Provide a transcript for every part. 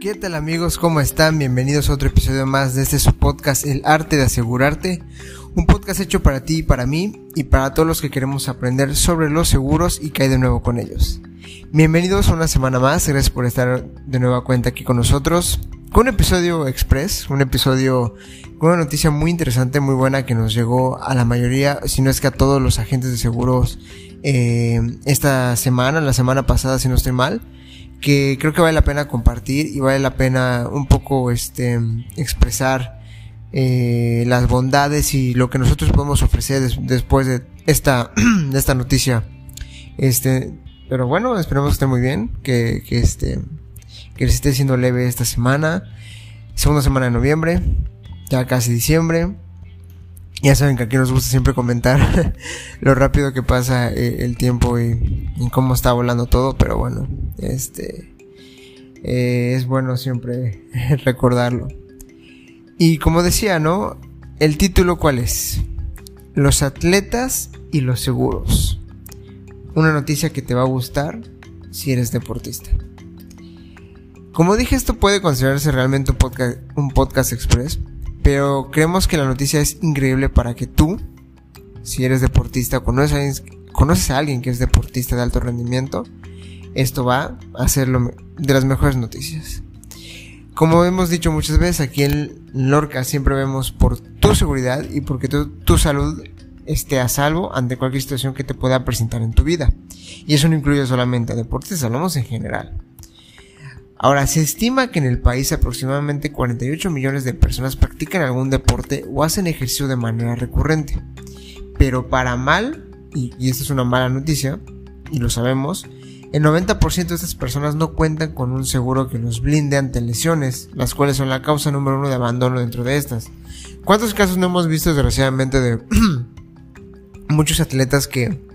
¿Qué tal amigos? ¿Cómo están? Bienvenidos a otro episodio más de este su podcast El arte de asegurarte. Un podcast hecho para ti y para mí y para todos los que queremos aprender sobre los seguros y caer de nuevo con ellos. Bienvenidos a una semana más, gracias por estar de nueva cuenta aquí con nosotros. Con un episodio express, un episodio con una noticia muy interesante, muy buena que nos llegó a la mayoría, si no es que a todos los agentes de seguros eh, esta semana, la semana pasada si no estoy mal que creo que vale la pena compartir y vale la pena un poco este expresar eh, las bondades y lo que nosotros podemos ofrecer después de esta de esta noticia. Este pero bueno esperemos que esté muy bien que, que este que les esté siendo leve esta semana. Segunda semana de noviembre ya casi diciembre. Ya saben que aquí nos gusta siempre comentar lo rápido que pasa eh, el tiempo y, cómo está volando todo, pero bueno, este eh, es bueno siempre recordarlo. Y como decía, ¿no? El título cuál es? Los atletas y los seguros. Una noticia que te va a gustar si eres deportista. Como dije, esto puede considerarse realmente un podcast, un podcast express, pero creemos que la noticia es increíble para que tú, si eres deportista o conoces a alguien, que es deportista de alto rendimiento, esto va a ser lo, de las mejores noticias. Como hemos dicho muchas veces, aquí en Lorca siempre vemos por tu seguridad y porque tu, salud esté a salvo ante cualquier situación que te pueda presentar en tu vida. Y eso no incluye solamente a deportistas, hablamos en general. Ahora, se estima que en el país aproximadamente 48 millones de personas practican algún deporte o hacen ejercicio de manera recurrente. Pero para mal, y, y esta es una mala noticia, y lo sabemos, el 90% de estas personas no cuentan con un seguro que los blinde ante lesiones, las cuales son la causa número uno de abandono dentro de estas. ¿Cuántos casos no hemos visto desgraciadamente de muchos atletas que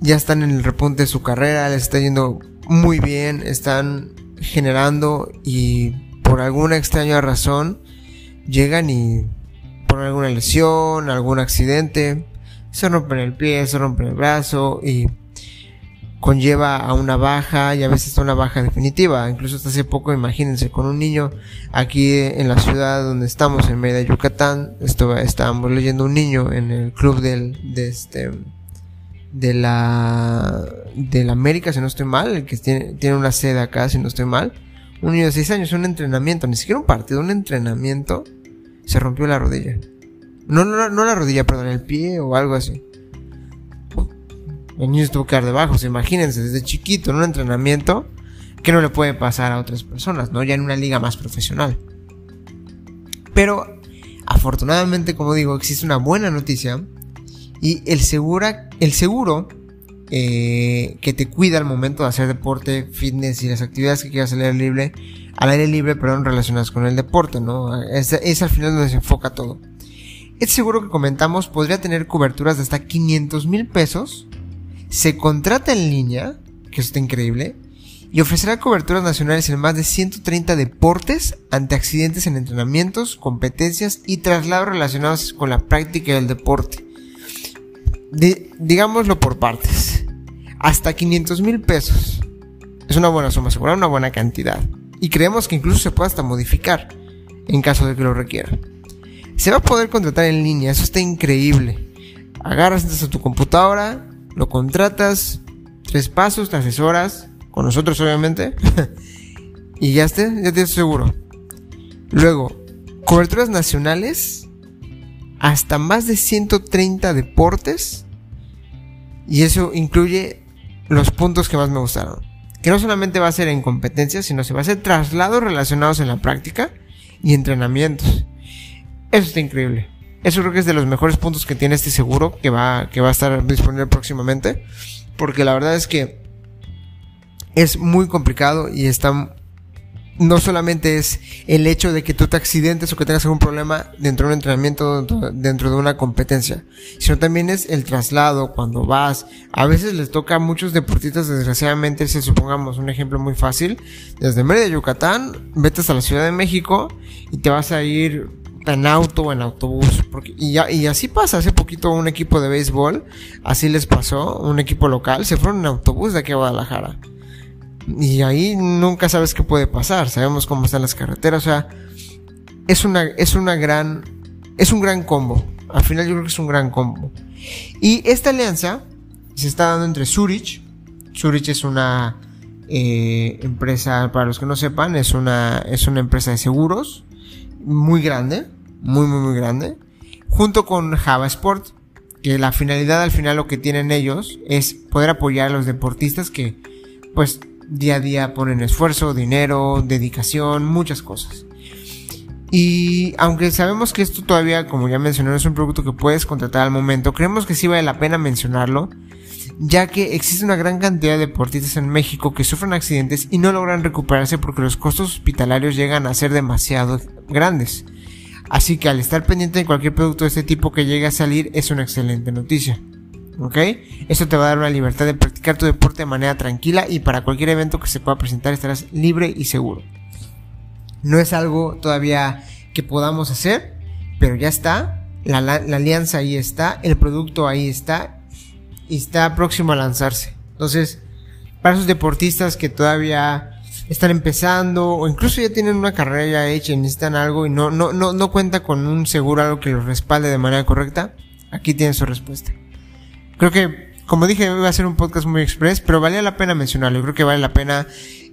ya están en el repunte de su carrera, les está yendo muy bien, están generando y por alguna extraña razón llegan y por alguna lesión, algún accidente, se rompen el pie, se rompen el brazo y conlleva a una baja y a veces a una baja definitiva. Incluso hasta hace poco, imagínense, con un niño aquí en la ciudad donde estamos, en Mérida, Yucatán, esto, estábamos leyendo un niño en el club del, de este, de la de la América, si no estoy mal, el que tiene, tiene una sede acá, si no estoy mal. Un niño de 6 años, un entrenamiento, ni siquiera un partido, un entrenamiento, se rompió la rodilla. No, no, no la rodilla, perdón, el pie o algo así. El niño estuvo que debajo, imagínense, desde chiquito, en un entrenamiento, que no le puede pasar a otras personas, ¿no? Ya en una liga más profesional. Pero, afortunadamente, como digo, existe una buena noticia y el, segura, el seguro eh, que te cuida al momento de hacer deporte, fitness y las actividades que quieras al libre, al aire libre, perdón, relacionadas con el deporte, ¿no? Es, es al final donde se enfoca todo. Este seguro que comentamos podría tener coberturas de hasta 500 mil pesos. Se contrata en línea, que eso está increíble, y ofrecerá coberturas nacionales en más de 130 deportes ante accidentes en entrenamientos, competencias y traslados relacionados con la práctica del deporte digámoslo por partes. Hasta 500 mil pesos. Es una buena suma asegurada, una buena cantidad. Y creemos que incluso se puede hasta modificar en caso de que lo requiera. Se va a poder contratar en línea, eso está increíble. Agarras a tu computadora, lo contratas, tres pasos, te asesoras, con nosotros obviamente, y ya esté, ya tienes seguro. Luego, coberturas nacionales hasta más de 130 deportes. Y eso incluye los puntos que más me gustaron. Que no solamente va a ser en competencias, sino se va a hacer traslados relacionados en la práctica y entrenamientos. Eso está increíble. Eso creo que es de los mejores puntos que tiene este seguro que va, que va a estar disponible próximamente. Porque la verdad es que es muy complicado y está no solamente es el hecho de que tú te accidentes o que tengas algún problema dentro de un entrenamiento, dentro de una competencia, sino también es el traslado cuando vas. A veces les toca a muchos deportistas, desgraciadamente, si supongamos un ejemplo muy fácil, desde Mérida, Yucatán, vete hasta la Ciudad de México y te vas a ir en auto o en autobús. Porque, y, y así pasa. Hace poquito un equipo de béisbol, así les pasó, un equipo local, se fueron en autobús de aquí a Guadalajara Y ahí nunca sabes qué puede pasar. Sabemos cómo están las carreteras. O sea, es una, es una gran, es un gran combo. Al final yo creo que es un gran combo. Y esta alianza se está dando entre Zurich. Zurich es una eh, empresa, para los que no sepan, es una, es una empresa de seguros muy grande, muy, muy, muy grande, junto con Java Sport, que la finalidad al final lo que tienen ellos es poder apoyar a los deportistas que, pues, día a día ponen esfuerzo, dinero, dedicación, muchas cosas. Y aunque sabemos que esto todavía, como ya mencioné, es un producto que puedes contratar al momento, creemos que sí vale la pena mencionarlo, ya que existe una gran cantidad de deportistas en México que sufren accidentes y no logran recuperarse porque los costos hospitalarios llegan a ser demasiado grandes. Así que al estar pendiente de cualquier producto de este tipo que llegue a salir es una excelente noticia. ¿Ok? Esto te va a dar una libertad de practicar tu deporte de manera tranquila y para cualquier evento que se pueda presentar estarás libre y seguro. No es algo todavía que podamos hacer, pero ya está. La, alianza ahí está, el producto ahí está y está próximo a lanzarse. Entonces, para esos deportistas que todavía están empezando o incluso ya tienen una carrera hecha y necesitan algo y no, no, no, no cuenta con un seguro, algo que los respalde de manera correcta, aquí tienen su respuesta. Creo que, como dije, iba a ser un podcast muy express, pero valía la pena mencionarlo. Creo que vale la pena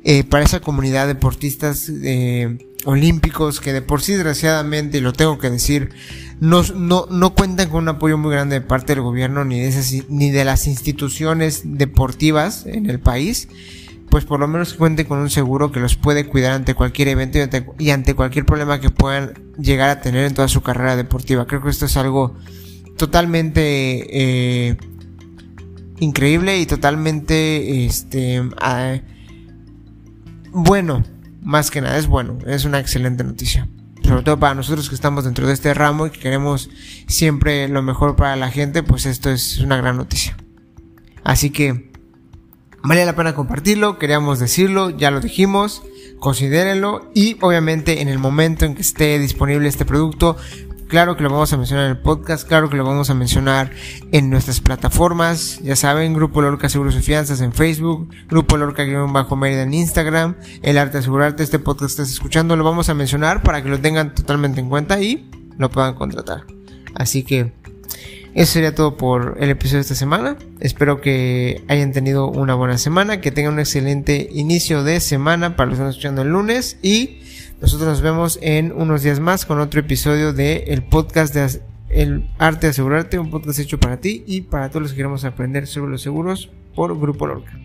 eh, para esa comunidad de deportistas eh, olímpicos que de por sí, desgraciadamente, y lo tengo que decir, no, no, no cuentan con un apoyo muy grande de parte del gobierno ni de, esas, ni de las instituciones deportivas en el país pues por lo menos cuente con un seguro que los puede cuidar ante cualquier evento y ante, cualquier problema que puedan llegar a tener en toda su carrera deportiva. Creo que esto es algo totalmente eh, increíble y totalmente este bueno, más que nada es bueno, es una excelente noticia. Sobre todo para nosotros que estamos dentro de este ramo y que queremos siempre lo mejor para la gente, pues esto es una gran noticia. Así que Vale la pena compartirlo, queríamos decirlo, ya lo dijimos, considérenlo y obviamente en el momento en que esté disponible este producto, claro que lo vamos a mencionar en el podcast, claro que lo vamos a mencionar en nuestras plataformas, ya saben, Grupo Lorca Seguros y Fianzas en Facebook, Grupo Lorca-Mérida en Instagram, El Arte Asegurarte, este podcast que estás escuchando, lo vamos a mencionar para que lo tengan totalmente en cuenta y lo puedan contratar. Así que eso sería todo por el episodio de esta semana. Espero que hayan tenido una buena semana, que tengan un excelente inicio de semana para los que están escuchando el lunes y nosotros nos vemos en unos días más con otro episodio de el podcast de El Arte de Asegurarte, un podcast hecho para ti y para todos los que queremos aprender sobre los seguros por Grupo Lorca.